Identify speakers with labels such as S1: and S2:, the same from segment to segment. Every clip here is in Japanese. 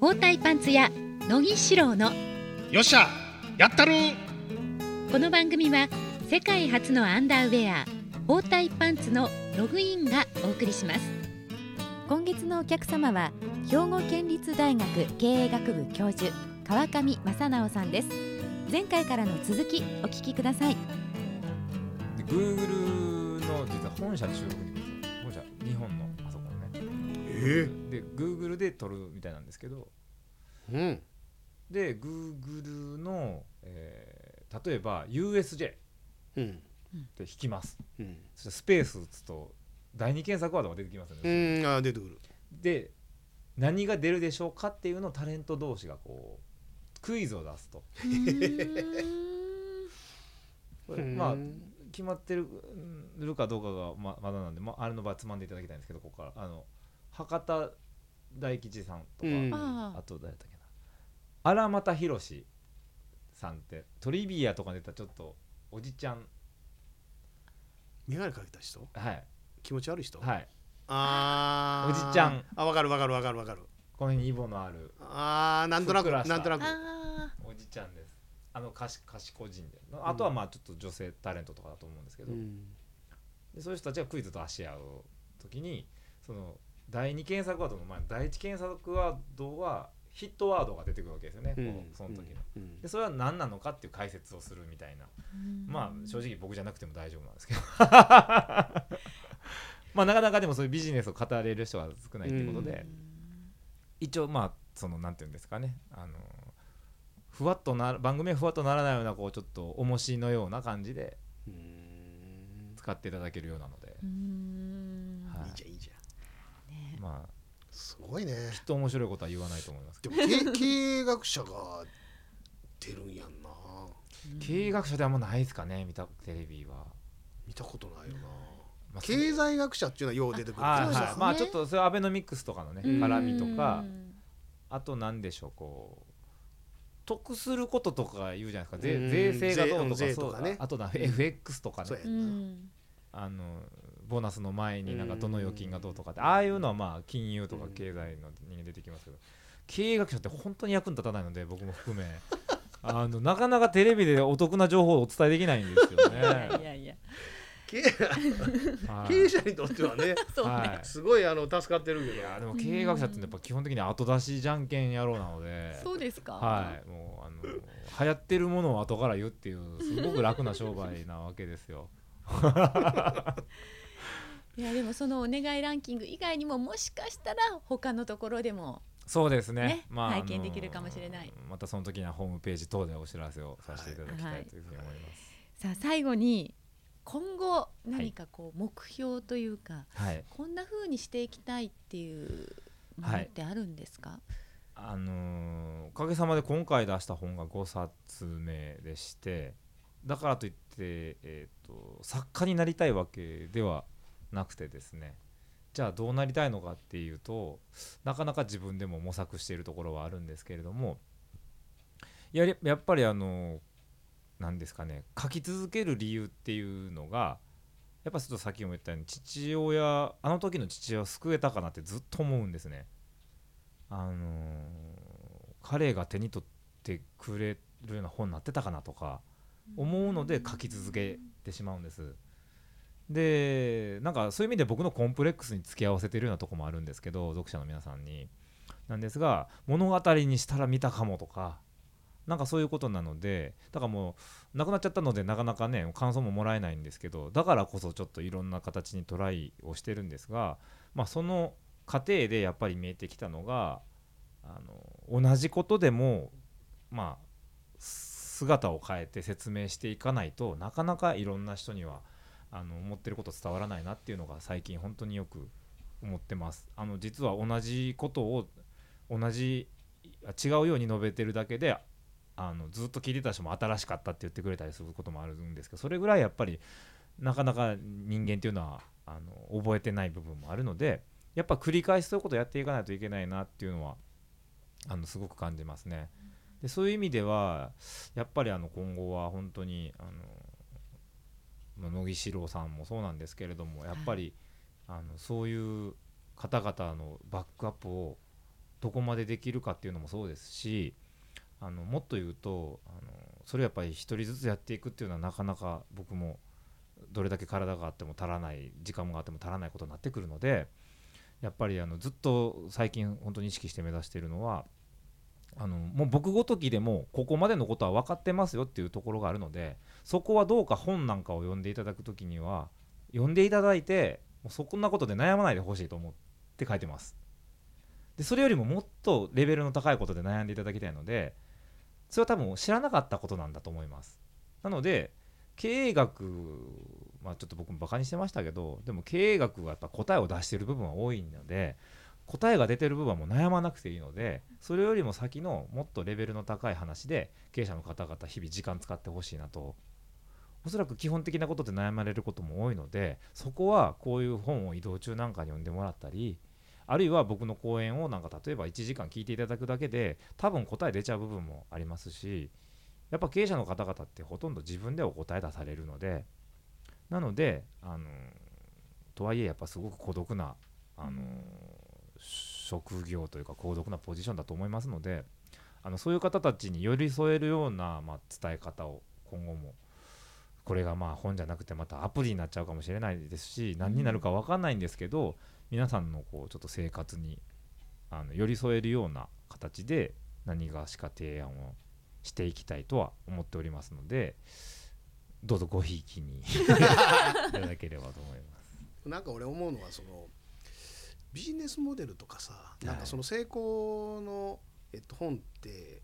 S1: 包帯パンツ屋乃木志郎の
S2: よっしゃやったる
S1: この番組は世界初のアンダーウェア包帯パンツのログインがお送りします。今月のお客様は兵庫県立大学経営学部教授川上正直さんです。前回からの続きお聞きください。
S3: で Google の実は本社中国に本社日本で Google で撮るみたいなんですけど。
S2: うん。
S3: で Google の、えー例えば USJ っ
S2: うん。
S3: て引きます。
S2: うん。
S3: そしてスペース打つと第二検索ワードが出てきますよね、
S2: うんあ出てくる。
S3: で何が出るでしょうかっていうのをタレント同士がこうクイズを出すと。まあ決まってるるかどうかがままだなんで、まあ、あれの場合つまんでいただきたいんですけどここから。あの博多大吉さんとか、
S2: うん。
S1: あ
S3: あ。と誰だったっけな。荒俣宏さんってトリビアとか出たちょっとおじちゃん。
S2: 眼鏡かけた人？
S3: はい。
S2: 気持ち悪い人？
S3: はい。
S2: あー。
S3: おじちゃん。
S2: あわかるわかるわかるわかる。
S3: この辺にイボのある。
S2: あーなんとなくなんとなく。
S1: あ
S3: おじちゃんです。あの賢賢人で。あとはまあちょっと女性タレントとかだと思うんですけど、
S2: うん。
S3: でそういう人たちがクイズと足し合う時にその第二検索ワードの前の第一検索ワードはヒットワードが出てくるわけですよね、
S2: うん。
S3: その時の。
S2: うん。
S3: でそれは何なのかっていう解説をするみたいな。
S1: ー
S3: まあ正直僕じゃなくても大丈夫なんですけど。まあなかなかでもそういうビジネスを語れる人が少ないということで、一応まあそのなんていうんですかね。あのふわっとな番組はふわっとならないようなこうちょっと重しのような感じで
S2: うん。
S3: 使っていただけるようなので、はい。
S2: いいじゃんいいじゃん。
S1: ね
S3: まあ
S2: すごいね。
S3: きっと面白いことは言わないと思いますけ
S2: でも経 経営学者が出るんやんな。
S3: ど経営学者ではあんまないですかね見たテレビは、
S2: 見たことないよな。
S3: まあ
S2: 経済学者っていうのはよう出てくる。
S3: はい
S1: そうですね
S3: はい。まあちょっとそれはアベノミクスとかのね
S2: うん。
S3: 絡みとか
S1: うん。
S3: あと何でしょうこう得することとか言うじゃないですか。税
S2: うん。
S3: 税制がどうとか
S2: 税
S3: そう
S2: とかね
S3: あとな FX とかね。
S2: そうや
S1: うん。
S3: あのボーナスの前になんかどの預金がどうとかってああいうのはまあ金融とか経済の人間出てきますけど経営学者って本当に役に立たないので僕も含め。あのなかなかテレビでお得な情報をお伝えできないんですよね。
S1: いやいや
S2: 経営者にとってはね、
S3: はい。
S2: すごいあの助かってるけど。
S3: いやでも経営学者ってやっぱ基本的に後出しじゃんけん野郎なので。
S1: そうですか。
S3: はい。もうあの流行ってるものを後から言うっていうすごく楽な商売なわけですよ。
S1: いやでもそのお願いランキング以外にももしかしたら他のところでも
S3: そうですね。
S1: ね
S3: まあ
S1: 拝見できるかもしれない。
S3: またその時にはホームページ等でお知らせをさせていただきたいというふうに思います。
S1: さあ最後に今後何かこう目標というか、
S3: はい、
S1: こんな風にしていきたいっていうものってあるんですか、
S3: あのーおかげさまで今回出した本が5冊目でしてだからといって、えー、と作家になりたいわけではなくてですねじゃあどうなりたいのかっていうとなかなか自分でも模索しているところはあるんですけれどもやりやっぱりあのなんですかね書き続ける理由っていうのがやっぱちょっとさっきも言ったように父親あの時の父親を救えたかなってずっと思うんですね。あのー彼が手に取ってくれるような本になってたかなとか思うので書き続けてしまうんです。でなんかそういう意味で僕のコンプレックスに付き合わせてるようなとこもあるんですけど読者の皆さんに。なんですが物語にしたら見たかもとかなんかそういうことなのでだからもうなくなっちゃったのでなかなかね感想ももらえないんですけどだからこそちょっといろんな形にトライをしてるんですが、まあ、その過程でやっぱり見えてきたのがあの同じことでもまあ姿を変えて説明していかないとなかなかいろんな人にはあの思ってること伝わらないなっていうのが最近本当によく思ってます。あの実は同じことを同じ違うように述べてるだけであのずっと聞いてた人も新しかったって言ってくれたりすることもあるんですけどそれぐらいやっぱりなかなか人間っていうのはあの覚えてない部分もあるのでやっぱ繰り返しそういうことをやっていかないといけないなっていうのはあのすごく感じますね。でそういう意味ではやっぱりあの今後は本当にあの乃木志郎さんもそうなんですけれどもやっぱり、あのそういう方々のバックアップをどこまでできるかっていうのもそうですしあのもっと言うとあのそれやっぱり一人ずつやっていくっていうのはなかなか僕もどれだけ体があっても足らない時間があっても足らないことになってくるのでやっぱりあのずっと最近本当に意識して目指しているのはあのもう僕ごときでもここまでのことは分かってますよっていうところがあるのでそこはどうか本なんかを読んでいただく時には読んでいただいてもうそんなことで悩まないでほしいと思って書いてます。でそれよりももっとレベルの高いことで悩んでいただきたいのでそれは多分知らなかったことなんだと思います。なので経営学まあちょっと僕もバカにしてましたけどでも経営学はやっぱ答えを出してる部分は多いので答えが出てる部分はもう悩まなくていいのでそれよりも先のもっとレベルの高い話で経営者の方々日々時間使ってほしいなと。おそらく基本的なことで悩まれることも多いのでそこはこういう本を移動中なんかに読んでもらったりあるいは僕の講演をなんか例えば1時間聞いていただくだけで多分答え出ちゃう部分もありますしやっぱ経営者の方々ってほとんど自分でお答え出されるのでなのであのとはいえやっぱすごく孤独なあの職業というか孤独なポジションだと思いますのであのそういう方たちに寄り添えるような、まあ、伝え方を今後もこれがまあ本じゃなくてまたアプリになっちゃうかもしれないですし何になるか分かんないんですけど、皆さんのこうちょっと生活にあの寄り添えるような形で何がしか提案をしていきたいとは思っておりますのでどうぞごひいきに いただければと思います。
S2: なんか俺思うのはそのビジネスモデルとかさなんかその成功の、えっと、本って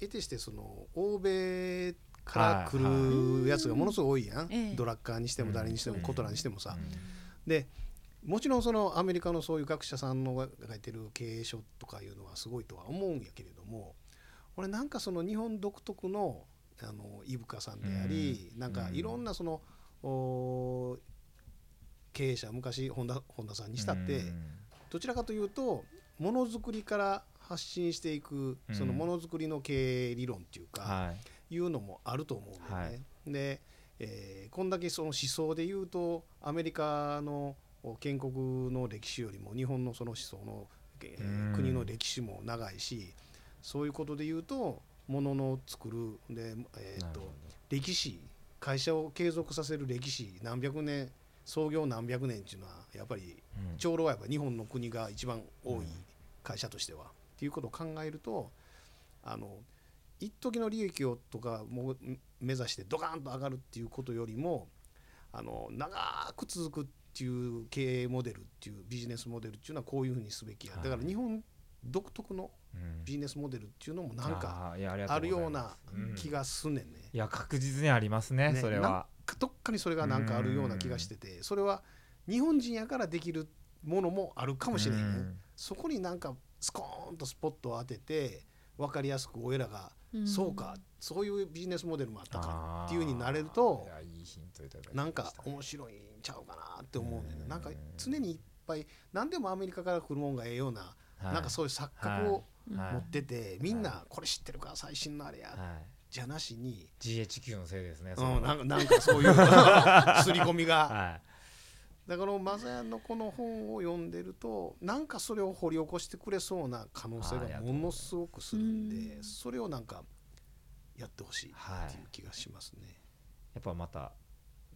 S2: 得てしてその欧米から来るやつがものすごい多いやん、
S1: ええ
S2: ドラッカーにしても誰にしても
S3: うん。
S2: コトラにしてもさ、
S3: うん。
S2: でもちろんそのアメリカのそういう学者さんのが書いてる経営書とかいうのはすごいとは思うんやけれども俺なんかその日本独特のあの伊深さんであり、なんかいろんなその、お経営者昔本田本田さんにしたって、
S3: うん。
S2: どちらかというとものづくりから発信していく
S3: うん。
S2: そのものづくりの経営理論っていうか、
S3: はい。
S2: いうのもあると思うんだよね。
S3: はい。
S2: で、えーこんだけその思想で言うとアメリカの建国の歴史よりも日本のその思想の、えー
S3: うん。
S2: 国の歴史も長いしそういうことで言うとものの作るで、えーと
S3: なるほど。
S2: 歴史会社を継続させる歴史何百年創業何百年っていうのはやっぱり
S3: うん。
S2: 長老はやっぱ日本の国が一番多い会社としては。っていうことを考えるとあの一時の利益をとかも目指してドカンと上がるっていうことよりもあの長く続くっていう経営モデルっていうビジネスモデルっていうのはこういうふうにすべきや、
S3: はい。
S2: だから日本独特の
S3: うん。
S2: ビジネスモデルっていうのもなんか
S3: あ
S2: るような気がすんねんね。
S3: いや確実にありますね
S2: ね。
S3: それは
S2: どっかにそれがなんかあるような気がしててそれは日本人やからできるものもあるかもしれへん、
S3: うん。
S2: そこになんかスコーンとスポットを当てて分かりやすく俺らが、
S1: うん。
S2: そうかそういうビジネスモデルもあったかっていう風になれるとなんか面白いんちゃうかなって思うねん
S3: うん。
S2: ななんか常にいっぱい何でもアメリカから来るもんがええような、
S3: はい。
S2: なんかそういう錯覚を
S3: はい。
S2: 持ってて、みんなこれ知ってるか最新のあれや、
S3: はい
S2: じゃなしに、
S3: GHQ のせいですね
S2: うん、なんかなんかそういう 刷り込みが。
S3: はい。
S2: だからマザヤンのこの本を読んでるとなんかそれを掘り起こしてくれそうな可能性がものすごくするんで
S1: うん。
S2: それをなんかやってほしい
S3: はい
S2: っていう気がしますね。
S3: やっぱまた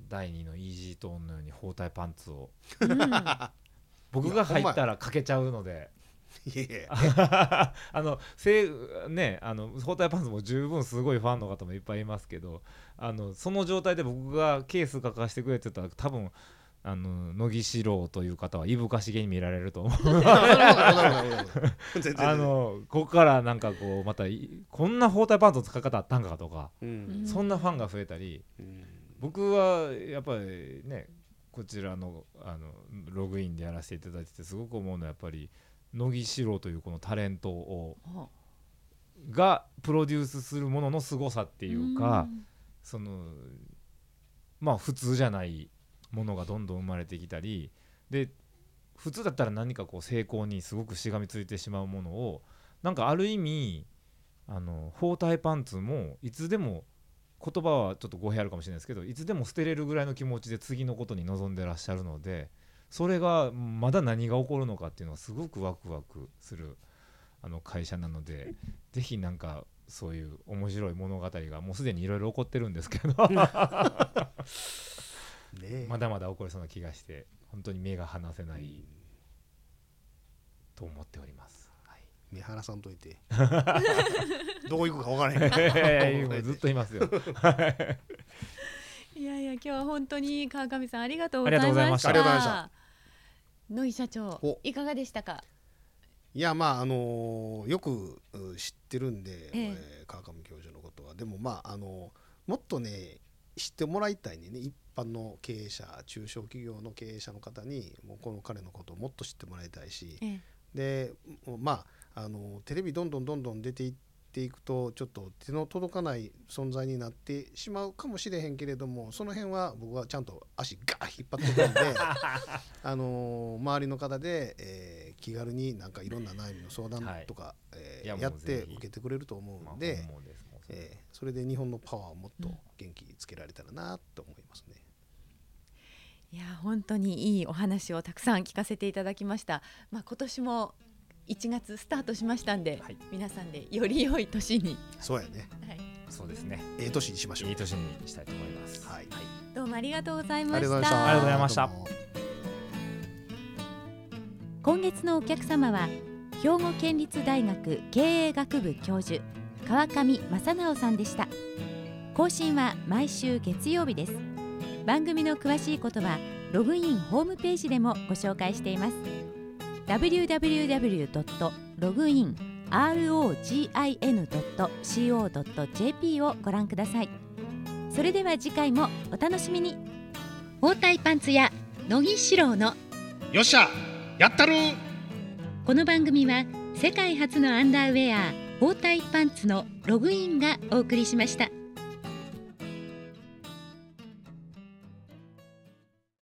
S3: 第二のイージートーンのように包帯パンツを。
S1: う ん
S3: 僕が入ったらかけちゃうので
S2: いやいや
S3: あのせいねあの包帯パンツも十分すごいファンの方もいっぱいいますけどあのその状態で僕がケース書かせてくれって言ったら多分あの乃木四郎という方はいぶかしげに見られると思う。あのここからなんかこうまたいこんな包帯パンツの使い方あったんかとか、
S2: うん。
S3: そんなファンが増えたり
S2: うん。
S3: 僕はやっぱりねこちらのあのログインでやらせていただいててすごく思うのはやっぱり乃木四郎というこのタレントを
S1: ほ
S3: がプロデュースするものの凄さって
S1: う
S3: いうか、そのまあ普通じゃないものがどんどん生まれてきたりで普通だったら何かこう成功にすごくしがみついてしまうものをなんかある意味あの包帯パンツもいつでも言葉はちょっと語弊あるかもしれないですけどいつでも捨てれるぐらいの気持ちで次のことに臨んでらっしゃるのでそれがまだ何が起こるのかっていうのはすごくワクワクするあの会社なのでぜひなんかそういう面白い物語がもうすでにいろいろ起こってるんですけど。
S2: ね
S3: まだまだ起こりそうな気がして本当に目が離せないと思っております。はい。
S2: 目離さんといて。どこ行くか分からへん。
S3: いやいやずっといますよ。
S1: いやいや今日は本当に川上さんありがとうございまし。
S3: た。た。
S2: ありがとうございま
S1: 野井社長
S2: お。
S1: いかがでしたか？
S2: いやまああのよくう知ってるんで、
S1: ええ。
S2: えー川上教授のことは。でもまああのもっとね知ってもらいたいね一般の経営者中小企業の経営者の方にもうこの彼のことをもっと知ってもらいたいし。
S1: え
S2: でまああのテレビどんどんどんどん出ていっていくとちょっと手の届かない存在になってしまうかもしれへんけれどもその辺は僕はちゃんと足ガーッ引っ張ってくるんで あの周りの方で、えー気軽になんかいろんな悩みの相談
S3: はい
S2: とか、えー
S3: いやもう
S2: やって受けてくれると思
S3: まあ
S2: うんで、
S3: 本望ですもう
S2: えーそれで日本のパワーをもっと元気つけられたらなと思いますね。
S1: いや本当にいいお話をたくさん聞かせていただきました。まあ今年も1月スタートしましたんで、
S3: はい
S1: 皆さんでより良い年に、
S2: そうやね
S1: はい、
S3: そうですね。
S2: ええ年にしましょう。
S3: いい年にしたいと思います。
S2: はい
S1: どうもありがとうござい
S2: あ
S1: ました。
S2: りがとうございました。
S3: ありがとうございました
S1: 今月のお客様は兵庫県立大学経営学部教授川上正直さんでした更新は毎週月曜日です番組の詳しいことはログインホームページでもご紹介しています www.login.co.jp をご覧くださいそれでは次回もお楽しみに包帯パンツ屋乃木志郎の
S2: よっしゃやったる
S1: この番組は世界初のアンダーウェア包帯パンツのログインがお送りしました。